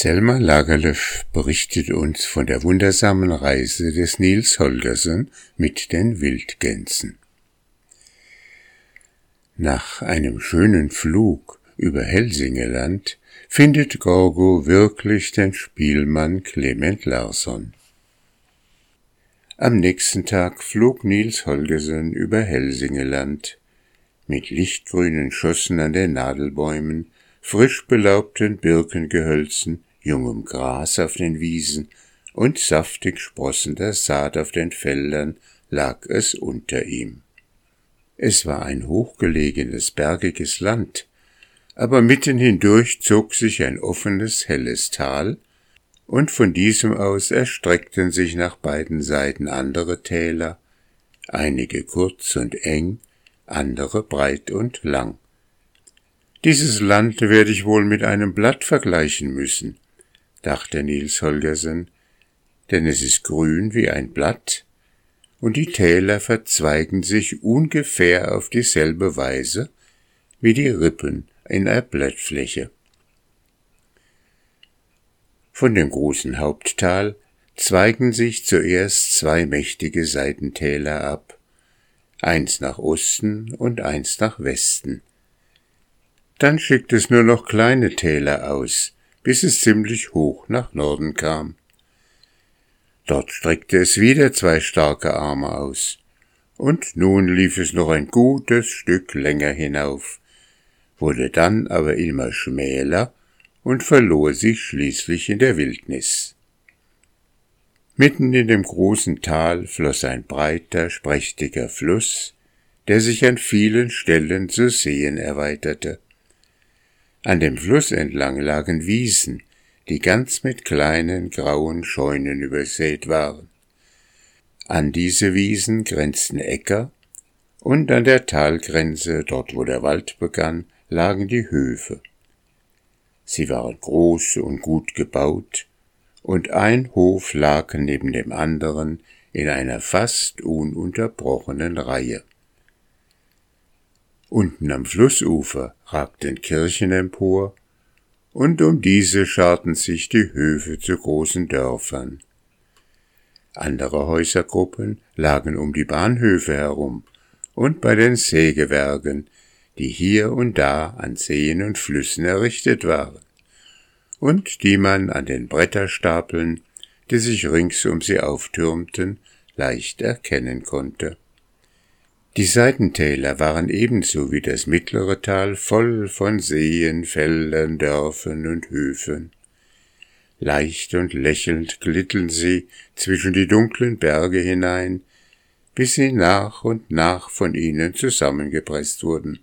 Selma Lagerlöf berichtet uns von der wundersamen Reise des Nils Holgersen mit den Wildgänsen. Nach einem schönen Flug über Helsingeland findet Gorgo wirklich den Spielmann Clement Larsson. Am nächsten Tag flog Nils Holgersen über Helsingeland mit lichtgrünen Schossen an den Nadelbäumen frisch belaubten Birkengehölzen, jungem Gras auf den Wiesen und saftig sprossender Saat auf den Feldern lag es unter ihm. Es war ein hochgelegenes, bergiges Land, aber mitten hindurch zog sich ein offenes, helles Tal, und von diesem aus erstreckten sich nach beiden Seiten andere Täler, einige kurz und eng, andere breit und lang. Dieses Land werde ich wohl mit einem Blatt vergleichen müssen, dachte Niels Holgersen, denn es ist grün wie ein Blatt, und die Täler verzweigen sich ungefähr auf dieselbe Weise wie die Rippen in einer Blattfläche. Von dem großen Haupttal zweigen sich zuerst zwei mächtige Seitentäler ab, eins nach Osten und eins nach Westen. Dann schickt es nur noch kleine Täler aus, bis es ziemlich hoch nach Norden kam. Dort streckte es wieder zwei starke Arme aus, und nun lief es noch ein gutes Stück länger hinauf, wurde dann aber immer schmäler und verlor sich schließlich in der Wildnis. Mitten in dem großen Tal floss ein breiter, sprächtiger Fluss, der sich an vielen Stellen zu Seen erweiterte. An dem Fluss entlang lagen Wiesen, die ganz mit kleinen grauen Scheunen übersät waren. An diese Wiesen grenzten Äcker, und an der Talgrenze, dort wo der Wald begann, lagen die Höfe. Sie waren groß und gut gebaut, und ein Hof lag neben dem anderen in einer fast ununterbrochenen Reihe. Unten am Flussufer ragten Kirchen empor, und um diese scharten sich die Höfe zu großen Dörfern. Andere Häusergruppen lagen um die Bahnhöfe herum und bei den Sägewerken, die hier und da an Seen und Flüssen errichtet waren, und die man an den Bretterstapeln, die sich rings um sie auftürmten, leicht erkennen konnte. Die Seitentäler waren ebenso wie das mittlere Tal voll von Seen, Feldern, Dörfern und Höfen. Leicht und lächelnd glitten sie zwischen die dunklen Berge hinein, bis sie nach und nach von ihnen zusammengepresst wurden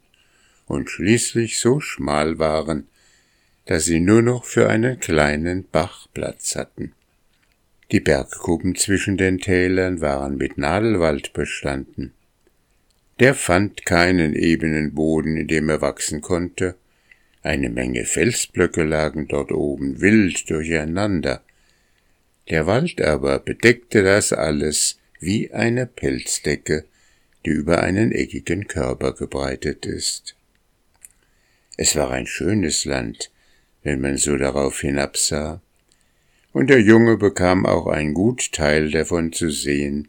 und schließlich so schmal waren, dass sie nur noch für einen kleinen Bach Platz hatten. Die Bergkuppen zwischen den Tälern waren mit Nadelwald bestanden. Der fand keinen ebenen Boden, in dem er wachsen konnte. Eine Menge Felsblöcke lagen dort oben wild durcheinander. Der Wald aber bedeckte das alles wie eine Pelzdecke, die über einen eckigen Körper gebreitet ist. Es war ein schönes Land, wenn man so darauf hinabsah, und der Junge bekam auch ein gut Teil davon zu sehen,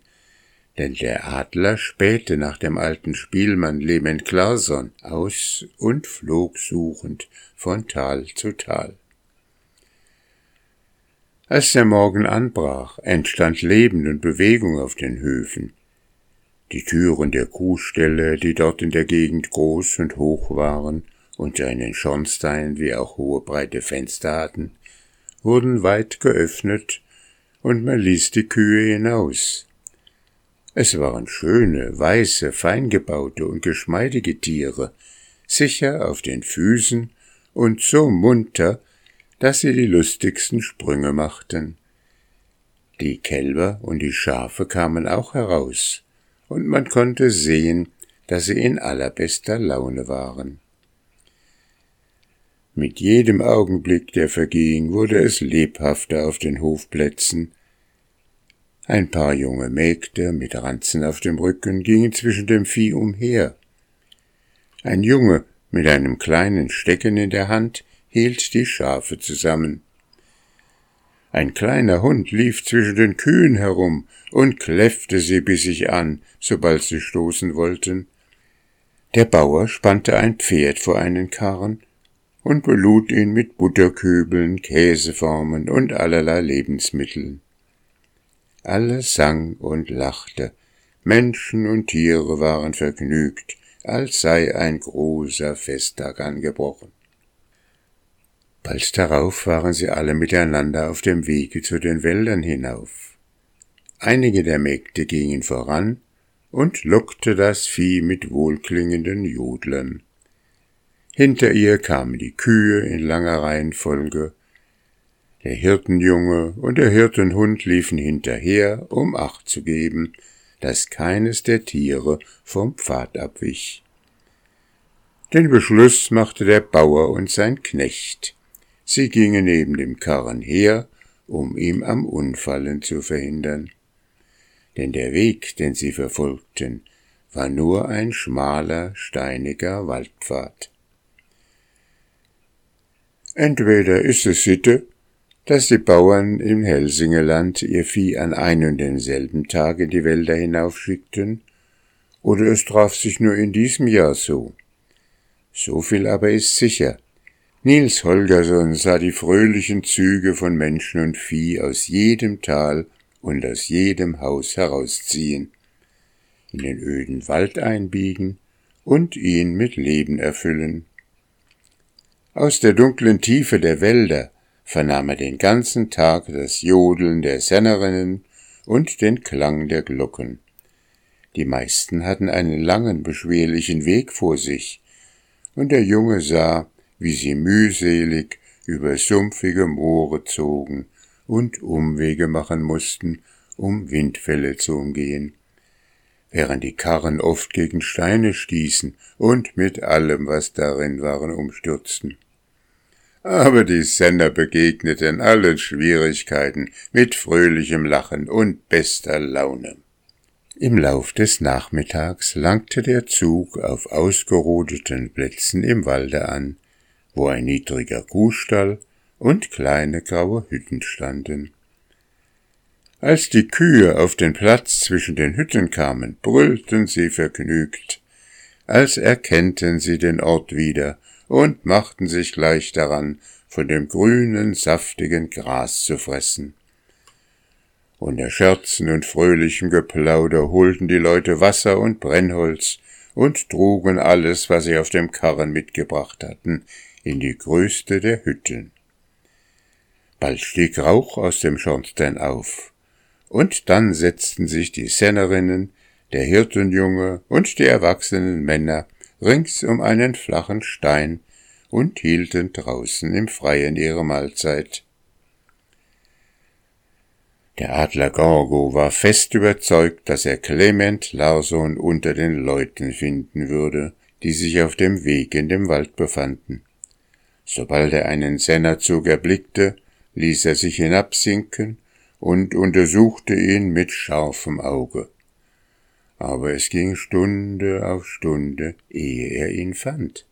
denn der Adler spähte nach dem alten Spielmann Lehmann Clason aus und flog suchend von Tal zu Tal. Als der Morgen anbrach, entstand Leben und Bewegung auf den Höfen. Die Türen der Kuhställe, die dort in der Gegend groß und hoch waren und einen Schornstein wie auch hohe breite Fenster hatten, wurden weit geöffnet, und man ließ die Kühe hinaus, es waren schöne, weiße, feingebaute und geschmeidige Tiere, sicher auf den Füßen und so munter, dass sie die lustigsten Sprünge machten. Die Kälber und die Schafe kamen auch heraus, und man konnte sehen, dass sie in allerbester Laune waren. Mit jedem Augenblick, der verging, wurde es lebhafter auf den Hofplätzen, ein paar junge Mägde mit Ranzen auf dem Rücken gingen zwischen dem Vieh umher. Ein Junge mit einem kleinen Stecken in der Hand hielt die Schafe zusammen. Ein kleiner Hund lief zwischen den Kühen herum und kläffte sie bissig an, sobald sie stoßen wollten. Der Bauer spannte ein Pferd vor einen Karren und belud ihn mit Butterkübeln, Käseformen und allerlei Lebensmitteln. Alles sang und lachte, Menschen und Tiere waren vergnügt, als sei ein großer Festtag angebrochen. Bald darauf waren sie alle miteinander auf dem Wege zu den Wäldern hinauf. Einige der Mägde gingen voran und lockte das Vieh mit wohlklingenden Jodlern. Hinter ihr kamen die Kühe in langer Reihenfolge. Der Hirtenjunge und der Hirtenhund liefen hinterher, um Acht zu geben, dass keines der Tiere vom Pfad abwich. Den Beschluss machte der Bauer und sein Knecht. Sie gingen neben dem Karren her, um ihm am Unfallen zu verhindern. Denn der Weg, den sie verfolgten, war nur ein schmaler, steiniger Waldpfad. Entweder ist es Sitte, dass die Bauern im Helsingeland ihr Vieh an ein und denselben Tag in die Wälder hinaufschickten, oder es traf sich nur in diesem Jahr so. So viel aber ist sicher. Nils Holgersson sah die fröhlichen Züge von Menschen und Vieh aus jedem Tal und aus jedem Haus herausziehen, in den öden Wald einbiegen und ihn mit Leben erfüllen. Aus der dunklen Tiefe der Wälder vernahm er den ganzen Tag das Jodeln der Sennerinnen und den Klang der Glocken. Die meisten hatten einen langen, beschwerlichen Weg vor sich, und der Junge sah, wie sie mühselig über sumpfige Moore zogen und Umwege machen mussten, um Windfälle zu umgehen, während die Karren oft gegen Steine stießen und mit allem, was darin waren, umstürzten aber die Sender begegneten allen Schwierigkeiten mit fröhlichem Lachen und bester Laune. Im Lauf des Nachmittags langte der Zug auf ausgerodeten Plätzen im Walde an, wo ein niedriger Kuhstall und kleine graue Hütten standen. Als die Kühe auf den Platz zwischen den Hütten kamen, brüllten sie vergnügt, als erkennten sie den Ort wieder und machten sich gleich daran, von dem grünen, saftigen Gras zu fressen. Unter Scherzen und fröhlichem Geplauder holten die Leute Wasser und Brennholz und trugen alles, was sie auf dem Karren mitgebracht hatten, in die größte der Hütten. Bald stieg Rauch aus dem Schornstein auf, und dann setzten sich die Sennerinnen, der Hirtenjunge und die erwachsenen Männer rings um einen flachen Stein und hielten draußen im Freien ihre Mahlzeit. Der Adler Gorgo war fest überzeugt, dass er Clement Larson unter den Leuten finden würde, die sich auf dem Weg in dem Wald befanden. Sobald er einen Sennerzug erblickte, ließ er sich hinabsinken und untersuchte ihn mit scharfem Auge aber es ging Stunde auf Stunde, ehe er ihn fand.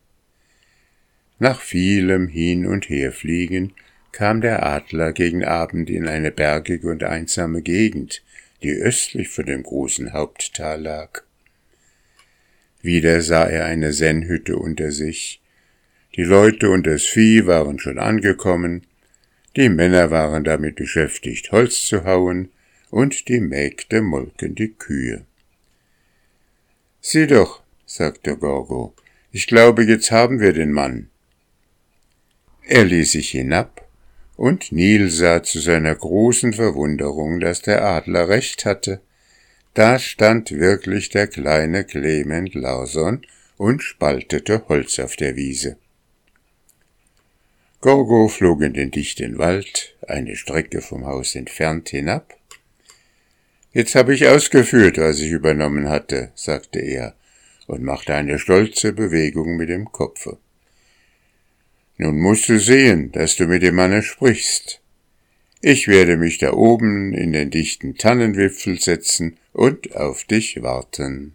Nach vielem Hin- und Herfliegen kam der Adler gegen Abend in eine bergige und einsame Gegend, die östlich von dem großen Haupttal lag. Wieder sah er eine Sennhütte unter sich. Die Leute und das Vieh waren schon angekommen, die Männer waren damit beschäftigt, Holz zu hauen, und die Mägde molken die Kühe. Sieh doch, sagte Gorgo, ich glaube, jetzt haben wir den Mann. Er ließ sich hinab, und Nil sah zu seiner großen Verwunderung, dass der Adler recht hatte. Da stand wirklich der kleine Clement Larson und spaltete Holz auf der Wiese. Gorgo flog in den dichten Wald, eine Strecke vom Haus entfernt hinab, Jetzt habe ich ausgeführt, was ich übernommen hatte, sagte er und machte eine stolze Bewegung mit dem Kopfe. Nun musst du sehen, dass du mit dem Manne sprichst. Ich werde mich da oben in den dichten Tannenwipfel setzen und auf dich warten.